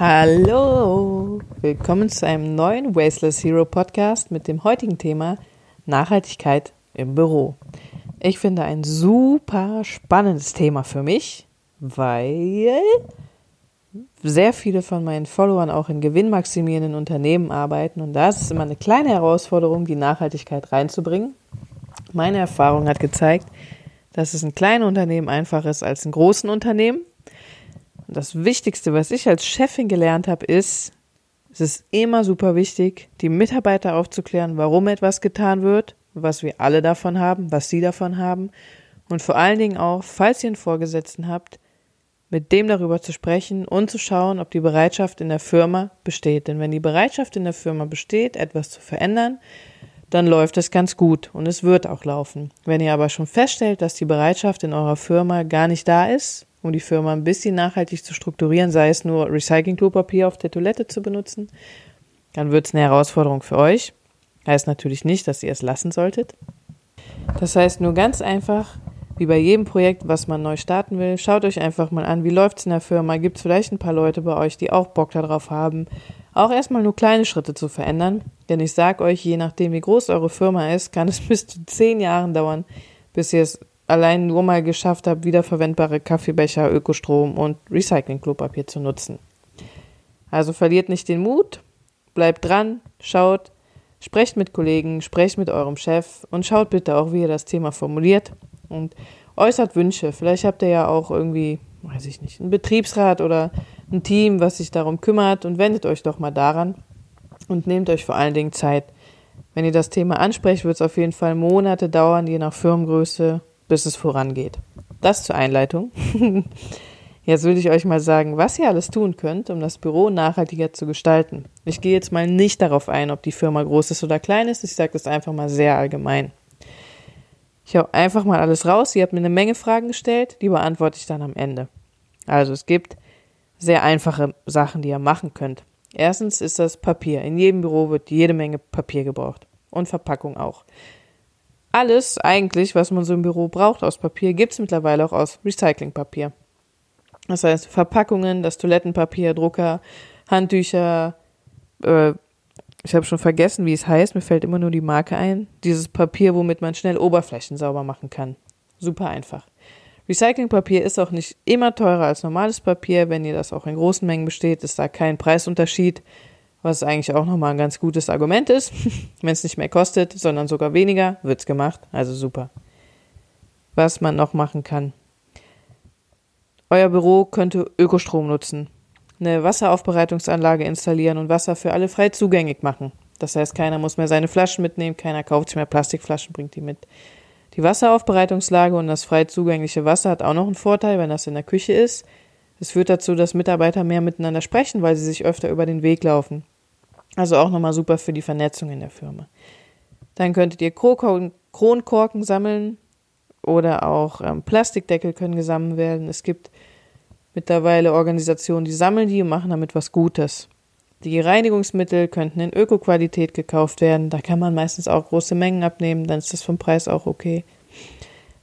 Hallo, willkommen zu einem neuen Wasteless Hero Podcast mit dem heutigen Thema Nachhaltigkeit im Büro. Ich finde ein super spannendes Thema für mich, weil sehr viele von meinen Followern auch in gewinnmaximierenden Unternehmen arbeiten und da ist es immer eine kleine Herausforderung, die Nachhaltigkeit reinzubringen. Meine Erfahrung hat gezeigt, dass es in kleinen Unternehmen einfacher ist als in großen Unternehmen. Und das Wichtigste, was ich als Chefin gelernt habe, ist, es ist immer super wichtig, die Mitarbeiter aufzuklären, warum etwas getan wird, was wir alle davon haben, was sie davon haben. Und vor allen Dingen auch, falls ihr einen Vorgesetzten habt, mit dem darüber zu sprechen und zu schauen, ob die Bereitschaft in der Firma besteht. Denn wenn die Bereitschaft in der Firma besteht, etwas zu verändern, dann läuft es ganz gut und es wird auch laufen. Wenn ihr aber schon feststellt, dass die Bereitschaft in eurer Firma gar nicht da ist, um die Firma ein bisschen nachhaltig zu strukturieren, sei es nur Recycling-Klopapier auf der Toilette zu benutzen, dann wird es eine Herausforderung für euch. Heißt natürlich nicht, dass ihr es lassen solltet. Das heißt nur ganz einfach, wie bei jedem Projekt, was man neu starten will, schaut euch einfach mal an, wie läuft es in der Firma, gibt es vielleicht ein paar Leute bei euch, die auch Bock darauf haben, auch erstmal nur kleine Schritte zu verändern. Denn ich sage euch, je nachdem, wie groß eure Firma ist, kann es bis zu zehn Jahren dauern, bis ihr es allein nur mal geschafft habt, wiederverwendbare Kaffeebecher, Ökostrom und Recycling-Klopapier zu nutzen. Also verliert nicht den Mut, bleibt dran, schaut, sprecht mit Kollegen, sprecht mit eurem Chef und schaut bitte auch, wie ihr das Thema formuliert und äußert Wünsche. Vielleicht habt ihr ja auch irgendwie, weiß ich nicht, einen Betriebsrat oder ein Team, was sich darum kümmert und wendet euch doch mal daran und nehmt euch vor allen Dingen Zeit. Wenn ihr das Thema ansprecht, wird es auf jeden Fall Monate dauern, je nach Firmengröße bis es vorangeht. Das zur Einleitung. Jetzt will ich euch mal sagen, was ihr alles tun könnt, um das Büro nachhaltiger zu gestalten. Ich gehe jetzt mal nicht darauf ein, ob die Firma groß ist oder klein ist. Ich sage das einfach mal sehr allgemein. Ich hau einfach mal alles raus. Ihr habt mir eine Menge Fragen gestellt, die beantworte ich dann am Ende. Also es gibt sehr einfache Sachen, die ihr machen könnt. Erstens ist das Papier. In jedem Büro wird jede Menge Papier gebraucht. Und Verpackung auch. Alles eigentlich, was man so im Büro braucht aus Papier, gibt es mittlerweile auch aus Recyclingpapier. Das heißt Verpackungen, das Toilettenpapier, Drucker, Handtücher, äh, ich habe schon vergessen, wie es heißt, mir fällt immer nur die Marke ein. Dieses Papier, womit man schnell Oberflächen sauber machen kann. Super einfach. Recyclingpapier ist auch nicht immer teurer als normales Papier. Wenn ihr das auch in großen Mengen besteht, ist da kein Preisunterschied was eigentlich auch nochmal ein ganz gutes Argument ist. Wenn es nicht mehr kostet, sondern sogar weniger, wird's gemacht. Also super. Was man noch machen kann. Euer Büro könnte Ökostrom nutzen. Eine Wasseraufbereitungsanlage installieren und Wasser für alle frei zugänglich machen. Das heißt, keiner muss mehr seine Flaschen mitnehmen, keiner kauft sich mehr Plastikflaschen, bringt die mit. Die Wasseraufbereitungslage und das frei zugängliche Wasser hat auch noch einen Vorteil, wenn das in der Küche ist. Es führt dazu, dass Mitarbeiter mehr miteinander sprechen, weil sie sich öfter über den Weg laufen. Also auch nochmal super für die Vernetzung in der Firma. Dann könntet ihr Kronkorken sammeln oder auch ähm, Plastikdeckel können gesammelt werden. Es gibt mittlerweile Organisationen, die sammeln die und machen damit was Gutes. Die Reinigungsmittel könnten in Öko-Qualität gekauft werden. Da kann man meistens auch große Mengen abnehmen, dann ist das vom Preis auch okay.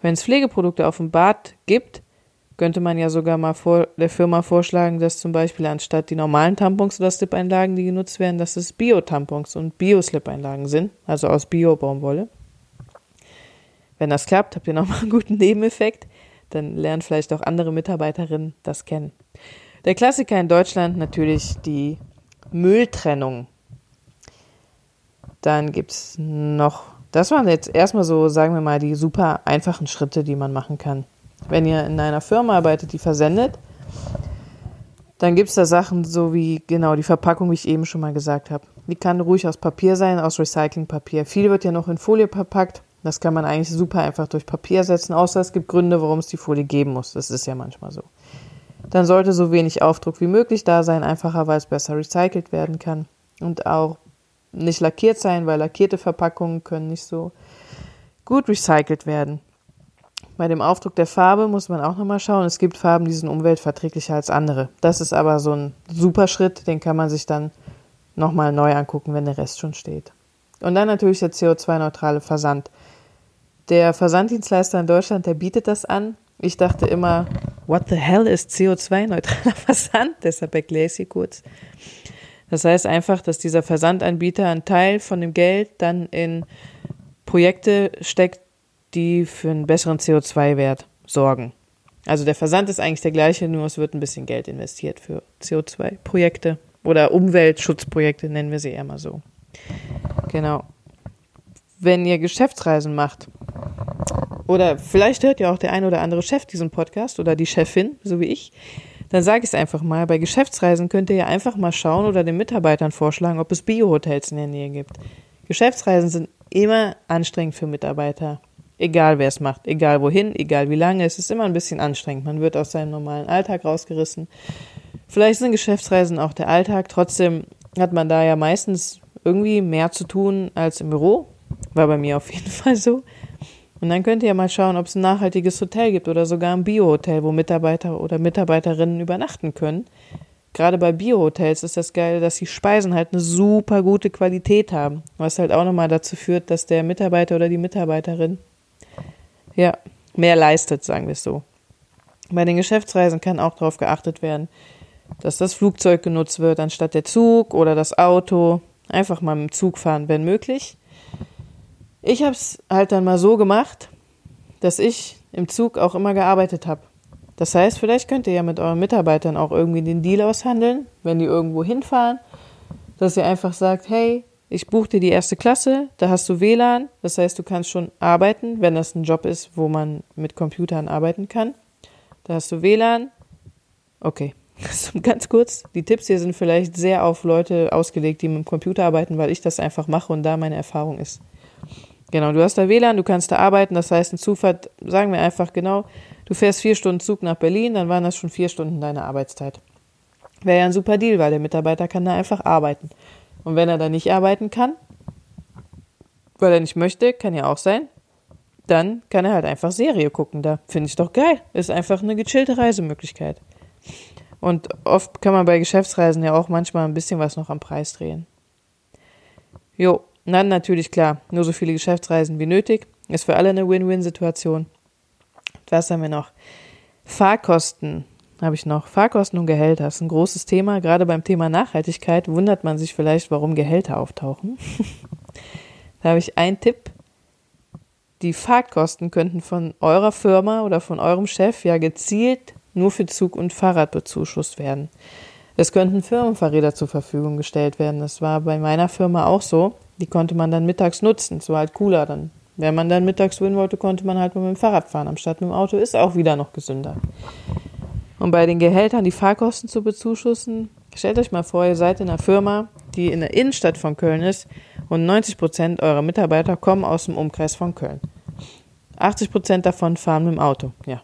Wenn es Pflegeprodukte auf dem Bad gibt, könnte man ja sogar mal vor der Firma vorschlagen, dass zum Beispiel anstatt die normalen Tampons oder Slip-Einlagen, die genutzt werden, dass es Bio-Tampons und Bio-Slip-Einlagen sind, also aus Bio-Baumwolle. Wenn das klappt, habt ihr nochmal einen guten Nebeneffekt, dann lernen vielleicht auch andere Mitarbeiterinnen das kennen. Der Klassiker in Deutschland natürlich die Mülltrennung. Dann gibt's noch, das waren jetzt erstmal so, sagen wir mal, die super einfachen Schritte, die man machen kann. Wenn ihr in einer Firma arbeitet, die versendet, dann gibt es da Sachen so wie, genau, die Verpackung, wie ich eben schon mal gesagt habe. Die kann ruhig aus Papier sein, aus Recyclingpapier. Viel wird ja noch in Folie verpackt. Das kann man eigentlich super einfach durch Papier ersetzen, außer es gibt Gründe, warum es die Folie geben muss. Das ist ja manchmal so. Dann sollte so wenig Aufdruck wie möglich da sein, einfacher, weil es besser recycelt werden kann. Und auch nicht lackiert sein, weil lackierte Verpackungen können nicht so gut recycelt werden. Bei dem Aufdruck der Farbe muss man auch nochmal schauen. Es gibt Farben, die sind umweltverträglicher als andere. Das ist aber so ein super Schritt, den kann man sich dann nochmal neu angucken, wenn der Rest schon steht. Und dann natürlich der CO2-neutrale Versand. Der Versanddienstleister in Deutschland, der bietet das an. Ich dachte immer, what the hell ist CO2-neutraler Versand? Deshalb erkläre ich es hier kurz. Das heißt einfach, dass dieser Versandanbieter einen Teil von dem Geld dann in Projekte steckt, die für einen besseren CO2-Wert sorgen. Also der Versand ist eigentlich der gleiche, nur es wird ein bisschen Geld investiert für CO2-Projekte oder Umweltschutzprojekte, nennen wir sie eher mal so. Genau. Wenn ihr Geschäftsreisen macht, oder vielleicht hört ja auch der ein oder andere Chef diesen Podcast oder die Chefin, so wie ich, dann sage ich es einfach mal. Bei Geschäftsreisen könnt ihr ja einfach mal schauen oder den Mitarbeitern vorschlagen, ob es Bio-Hotels in der Nähe gibt. Geschäftsreisen sind immer anstrengend für Mitarbeiter. Egal wer es macht, egal wohin, egal wie lange, es ist immer ein bisschen anstrengend. Man wird aus seinem normalen Alltag rausgerissen. Vielleicht sind Geschäftsreisen auch der Alltag, trotzdem hat man da ja meistens irgendwie mehr zu tun als im Büro. War bei mir auf jeden Fall so. Und dann könnt ihr ja mal schauen, ob es ein nachhaltiges Hotel gibt oder sogar ein Bio-Hotel, wo Mitarbeiter oder Mitarbeiterinnen übernachten können. Gerade bei Bio-Hotels ist das geil, dass die Speisen halt eine super gute Qualität haben. Was halt auch nochmal dazu führt, dass der Mitarbeiter oder die Mitarbeiterin ja mehr leistet, sagen wir es so. Bei den Geschäftsreisen kann auch darauf geachtet werden, dass das Flugzeug genutzt wird anstatt der Zug oder das Auto. Einfach mal mit dem Zug fahren, wenn möglich. Ich habe es halt dann mal so gemacht, dass ich im Zug auch immer gearbeitet habe. Das heißt, vielleicht könnt ihr ja mit euren Mitarbeitern auch irgendwie den Deal aushandeln, wenn die irgendwo hinfahren, dass ihr einfach sagt, hey, ich buche dir die erste Klasse, da hast du WLAN, das heißt, du kannst schon arbeiten, wenn das ein Job ist, wo man mit Computern arbeiten kann. Da hast du WLAN. Okay, ganz kurz, die Tipps hier sind vielleicht sehr auf Leute ausgelegt, die mit dem Computer arbeiten, weil ich das einfach mache und da meine Erfahrung ist. Genau, du hast da WLAN, du kannst da arbeiten, das heißt, ein Zufahrt, sagen wir einfach genau, du fährst vier Stunden Zug nach Berlin, dann waren das schon vier Stunden deine Arbeitszeit. Wäre ja ein super Deal, weil der Mitarbeiter kann da einfach arbeiten. Und wenn er da nicht arbeiten kann, weil er nicht möchte, kann ja auch sein, dann kann er halt einfach Serie gucken da. Finde ich doch geil. Ist einfach eine gechillte Reisemöglichkeit. Und oft kann man bei Geschäftsreisen ja auch manchmal ein bisschen was noch am Preis drehen. Jo, dann natürlich klar, nur so viele Geschäftsreisen wie nötig. Ist für alle eine Win-Win-Situation. Was haben wir noch? Fahrkosten habe ich noch. Fahrkosten und Gehälter ist ein großes Thema. Gerade beim Thema Nachhaltigkeit wundert man sich vielleicht, warum Gehälter auftauchen. da habe ich einen Tipp. Die Fahrtkosten könnten von eurer Firma oder von eurem Chef ja gezielt nur für Zug und Fahrrad bezuschusst werden. Es könnten Firmenfahrräder zur Verfügung gestellt werden. Das war bei meiner Firma auch so. Die konnte man dann mittags nutzen. Es war halt cooler dann. Wenn man dann mittags wohin wollte, konnte man halt mit dem Fahrrad fahren, anstatt mit dem Auto. Ist auch wieder noch gesünder. Und bei den Gehältern die Fahrkosten zu bezuschussen, stellt euch mal vor, ihr seid in einer Firma, die in der Innenstadt von Köln ist und 90 Prozent eurer Mitarbeiter kommen aus dem Umkreis von Köln. 80 Prozent davon fahren mit dem Auto. Ja,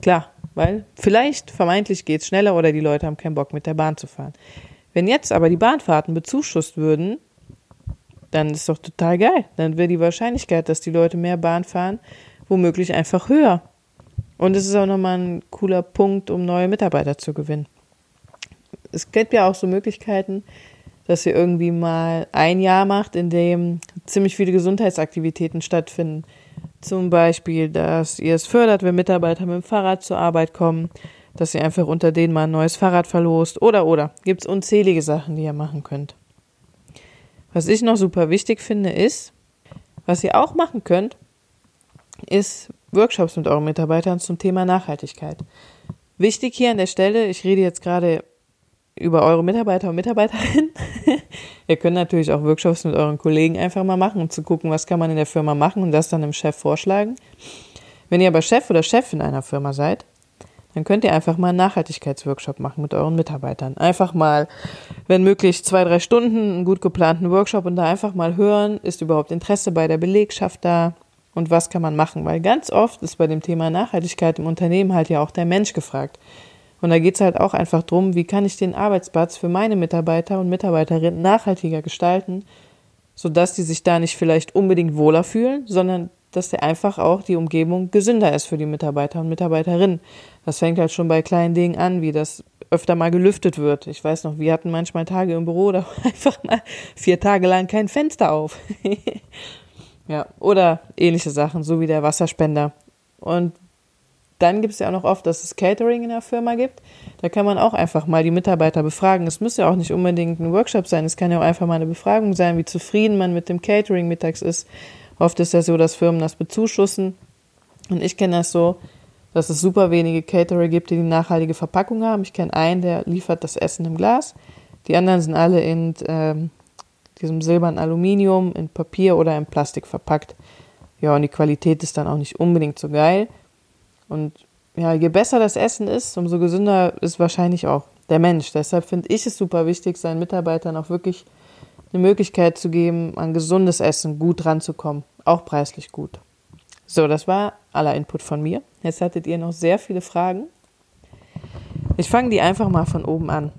klar, weil vielleicht vermeintlich geht es schneller oder die Leute haben keinen Bock mit der Bahn zu fahren. Wenn jetzt aber die Bahnfahrten bezuschusst würden, dann ist doch total geil. Dann wäre die Wahrscheinlichkeit, dass die Leute mehr Bahn fahren, womöglich einfach höher. Und es ist auch nochmal ein cooler Punkt, um neue Mitarbeiter zu gewinnen. Es gibt ja auch so Möglichkeiten, dass ihr irgendwie mal ein Jahr macht, in dem ziemlich viele Gesundheitsaktivitäten stattfinden. Zum Beispiel, dass ihr es fördert, wenn Mitarbeiter mit dem Fahrrad zur Arbeit kommen, dass ihr einfach unter denen mal ein neues Fahrrad verlost oder oder. Gibt es unzählige Sachen, die ihr machen könnt. Was ich noch super wichtig finde, ist, was ihr auch machen könnt, ist Workshops mit euren Mitarbeitern zum Thema Nachhaltigkeit. Wichtig hier an der Stelle, ich rede jetzt gerade über eure Mitarbeiter und Mitarbeiterinnen. ihr könnt natürlich auch Workshops mit euren Kollegen einfach mal machen, um zu gucken, was kann man in der Firma machen und das dann dem Chef vorschlagen. Wenn ihr aber Chef oder Chefin einer Firma seid, dann könnt ihr einfach mal einen Nachhaltigkeitsworkshop machen mit euren Mitarbeitern. Einfach mal, wenn möglich, zwei, drei Stunden einen gut geplanten Workshop und da einfach mal hören, ist überhaupt Interesse bei der Belegschaft da und was kann man machen? Weil ganz oft ist bei dem Thema Nachhaltigkeit im Unternehmen halt ja auch der Mensch gefragt. Und da geht es halt auch einfach drum, wie kann ich den Arbeitsplatz für meine Mitarbeiter und Mitarbeiterinnen nachhaltiger gestalten, sodass die sich da nicht vielleicht unbedingt wohler fühlen, sondern dass der einfach auch die Umgebung gesünder ist für die Mitarbeiter und Mitarbeiterinnen. Das fängt halt schon bei kleinen Dingen an, wie das öfter mal gelüftet wird. Ich weiß noch, wir hatten manchmal Tage im Büro, da war einfach mal vier Tage lang kein Fenster auf. ja, oder ähnliche Sachen, so wie der Wasserspender. Und dann gibt es ja auch noch oft, dass es Catering in der Firma gibt. Da kann man auch einfach mal die Mitarbeiter befragen. Es muss ja auch nicht unbedingt ein Workshop sein. Es kann ja auch einfach mal eine Befragung sein, wie zufrieden man mit dem Catering mittags ist. Oft ist ja so, dass Firmen das bezuschussen. Und ich kenne das so, dass es super wenige Caterer gibt, die die nachhaltige Verpackung haben. Ich kenne einen, der liefert das Essen im Glas. Die anderen sind alle in ähm, diesem silbernen Aluminium, in Papier oder in Plastik verpackt. Ja, und die Qualität ist dann auch nicht unbedingt so geil. Und ja, je besser das Essen ist, umso gesünder ist wahrscheinlich auch der Mensch. Deshalb finde ich es super wichtig, seinen Mitarbeitern auch wirklich eine Möglichkeit zu geben, an gesundes Essen gut ranzukommen, auch preislich gut. So, das war aller Input von mir. Jetzt hattet ihr noch sehr viele Fragen. Ich fange die einfach mal von oben an.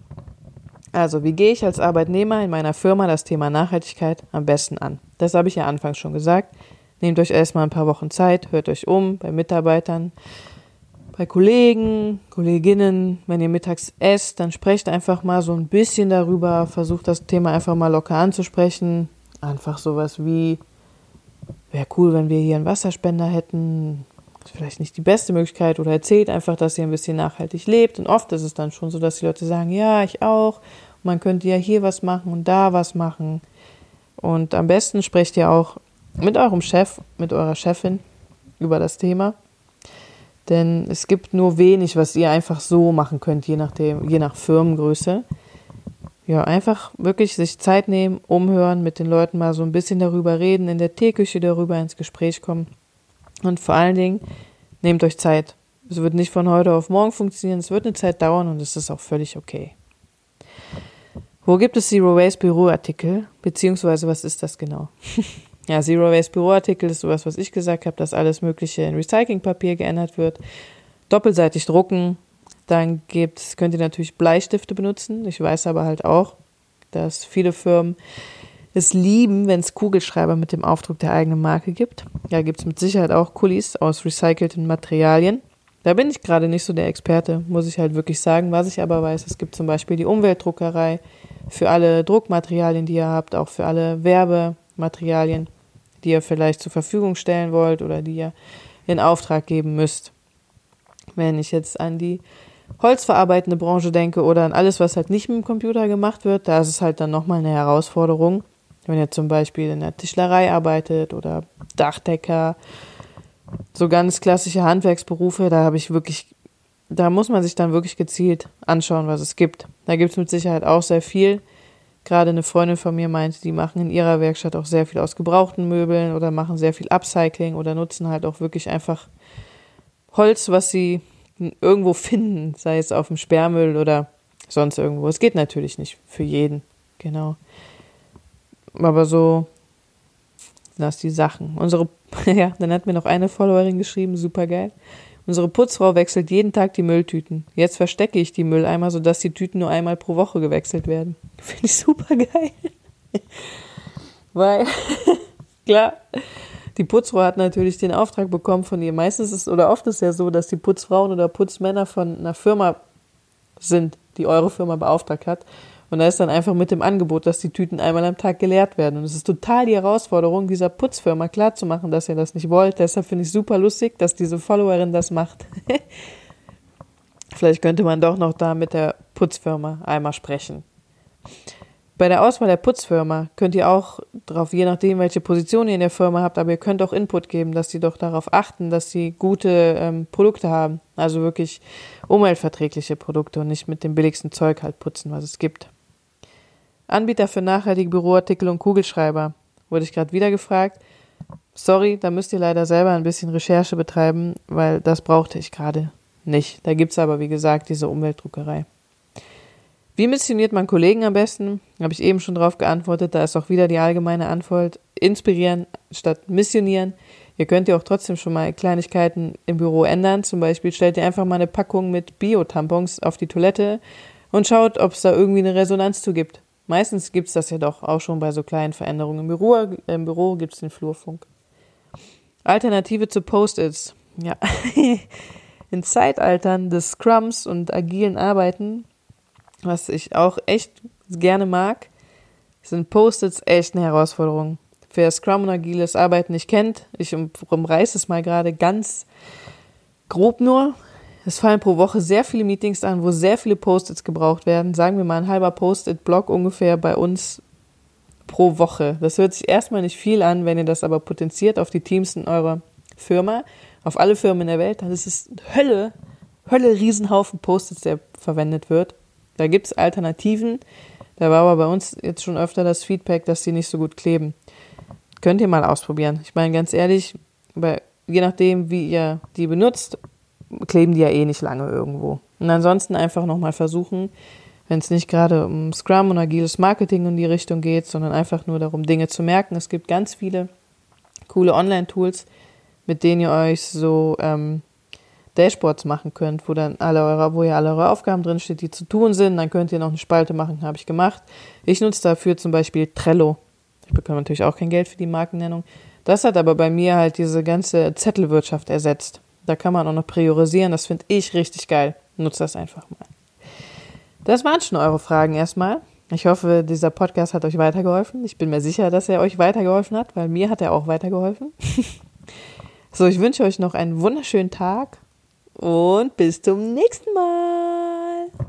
Also, wie gehe ich als Arbeitnehmer in meiner Firma das Thema Nachhaltigkeit am besten an? Das habe ich ja anfangs schon gesagt. Nehmt euch erstmal ein paar Wochen Zeit, hört euch um bei Mitarbeitern, bei Kollegen, Kolleginnen. Wenn ihr mittags esst, dann sprecht einfach mal so ein bisschen darüber, versucht das Thema einfach mal locker anzusprechen. Einfach sowas wie, wäre cool, wenn wir hier einen Wasserspender hätten. Ist vielleicht nicht die beste Möglichkeit oder erzählt einfach, dass ihr ein bisschen nachhaltig lebt. Und oft ist es dann schon so, dass die Leute sagen, ja, ich auch. Man könnte ja hier was machen und da was machen. Und am besten sprecht ihr auch mit eurem Chef, mit eurer Chefin über das Thema. Denn es gibt nur wenig, was ihr einfach so machen könnt, je nachdem, je nach Firmengröße. Ja, einfach wirklich sich Zeit nehmen, umhören, mit den Leuten mal so ein bisschen darüber reden, in der Teeküche darüber ins Gespräch kommen. Und vor allen Dingen, nehmt euch Zeit. Es wird nicht von heute auf morgen funktionieren, es wird eine Zeit dauern und es ist auch völlig okay. Wo gibt es Zero Waste Büroartikel? Beziehungsweise was ist das genau? Ja, Zero Waste Büroartikel ist sowas, was ich gesagt habe, dass alles Mögliche in Recyclingpapier geändert wird. Doppelseitig drucken. Dann gibt's, könnt ihr natürlich Bleistifte benutzen. Ich weiß aber halt auch, dass viele Firmen es lieben, wenn es Kugelschreiber mit dem Aufdruck der eigenen Marke gibt. Da gibt's mit Sicherheit auch Kulis aus recycelten Materialien. Da bin ich gerade nicht so der Experte, muss ich halt wirklich sagen. Was ich aber weiß, es gibt zum Beispiel die Umweltdruckerei für alle Druckmaterialien, die ihr habt, auch für alle Werbematerialien die ihr vielleicht zur Verfügung stellen wollt oder die ihr in Auftrag geben müsst. Wenn ich jetzt an die holzverarbeitende Branche denke oder an alles, was halt nicht mit dem Computer gemacht wird, da ist es halt dann nochmal eine Herausforderung. Wenn ihr zum Beispiel in der Tischlerei arbeitet oder Dachdecker, so ganz klassische Handwerksberufe, da habe ich wirklich, da muss man sich dann wirklich gezielt anschauen, was es gibt. Da gibt es mit Sicherheit auch sehr viel. Gerade eine Freundin von mir meinte, die machen in ihrer Werkstatt auch sehr viel aus gebrauchten Möbeln oder machen sehr viel Upcycling oder nutzen halt auch wirklich einfach Holz, was sie irgendwo finden, sei es auf dem Sperrmüll oder sonst irgendwo. Es geht natürlich nicht für jeden, genau. Aber so, lass die Sachen. Unsere, ja, dann hat mir noch eine Followerin geschrieben, super geil. Unsere Putzfrau wechselt jeden Tag die Mülltüten. Jetzt verstecke ich die Mülleimer, sodass die Tüten nur einmal pro Woche gewechselt werden. Finde ich super geil. Weil, klar, die Putzfrau hat natürlich den Auftrag bekommen von ihr. Meistens ist oder oft ist ja so, dass die Putzfrauen oder Putzmänner von einer Firma sind, die eure Firma beauftragt hat. Und da ist dann einfach mit dem Angebot, dass die Tüten einmal am Tag geleert werden. Und es ist total die Herausforderung, dieser Putzfirma klarzumachen, dass ihr das nicht wollt. Deshalb finde ich super lustig, dass diese Followerin das macht. Vielleicht könnte man doch noch da mit der Putzfirma einmal sprechen. Bei der Auswahl der Putzfirma könnt ihr auch darauf, je nachdem, welche Position ihr in der Firma habt, aber ihr könnt auch Input geben, dass sie doch darauf achten, dass sie gute ähm, Produkte haben. Also wirklich umweltverträgliche Produkte und nicht mit dem billigsten Zeug halt putzen, was es gibt. Anbieter für nachhaltige Büroartikel und Kugelschreiber. Wurde ich gerade wieder gefragt. Sorry, da müsst ihr leider selber ein bisschen Recherche betreiben, weil das brauchte ich gerade nicht. Da gibt's aber, wie gesagt, diese Umweltdruckerei. Wie missioniert man Kollegen am besten? Habe ich eben schon drauf geantwortet. Da ist auch wieder die allgemeine Antwort. Inspirieren statt missionieren. Ihr könnt ja auch trotzdem schon mal Kleinigkeiten im Büro ändern. Zum Beispiel stellt ihr einfach mal eine Packung mit Bio-Tampons auf die Toilette und schaut, ob es da irgendwie eine Resonanz zu gibt. Meistens gibt es das ja doch auch schon bei so kleinen Veränderungen. Im Büro, im Büro gibt es den Flurfunk. Alternative zu Post-its. Ja, in Zeitaltern des Scrums und agilen Arbeiten, was ich auch echt gerne mag, sind Post-its echt eine Herausforderung. Wer Scrum und agiles Arbeiten nicht kennt, ich umreiße es mal gerade ganz grob nur, es fallen pro Woche sehr viele Meetings an, wo sehr viele Post-its gebraucht werden. Sagen wir mal ein halber Post-it-Block ungefähr bei uns pro Woche. Das hört sich erstmal nicht viel an, wenn ihr das aber potenziert auf die Teams in eurer Firma, auf alle Firmen in der Welt, dann ist es Hölle, Hölle, Riesenhaufen Post-its, der verwendet wird. Da gibt es Alternativen. Da war aber bei uns jetzt schon öfter das Feedback, dass die nicht so gut kleben. Könnt ihr mal ausprobieren. Ich meine, ganz ehrlich, bei, je nachdem, wie ihr die benutzt, kleben die ja eh nicht lange irgendwo. Und ansonsten einfach nochmal versuchen, wenn es nicht gerade um Scrum und agiles Marketing in die Richtung geht, sondern einfach nur darum, Dinge zu merken. Es gibt ganz viele coole Online-Tools, mit denen ihr euch so ähm, Dashboards machen könnt, wo dann alle eure, wo ihr alle eure Aufgaben drinsteht, die zu tun sind. Dann könnt ihr noch eine Spalte machen, habe ich gemacht. Ich nutze dafür zum Beispiel Trello. Ich bekomme natürlich auch kein Geld für die Markennennung. Das hat aber bei mir halt diese ganze Zettelwirtschaft ersetzt. Da kann man auch noch priorisieren. Das finde ich richtig geil. Nutzt das einfach mal. Das waren schon eure Fragen erstmal. Ich hoffe, dieser Podcast hat euch weitergeholfen. Ich bin mir sicher, dass er euch weitergeholfen hat, weil mir hat er auch weitergeholfen. so, ich wünsche euch noch einen wunderschönen Tag und bis zum nächsten Mal.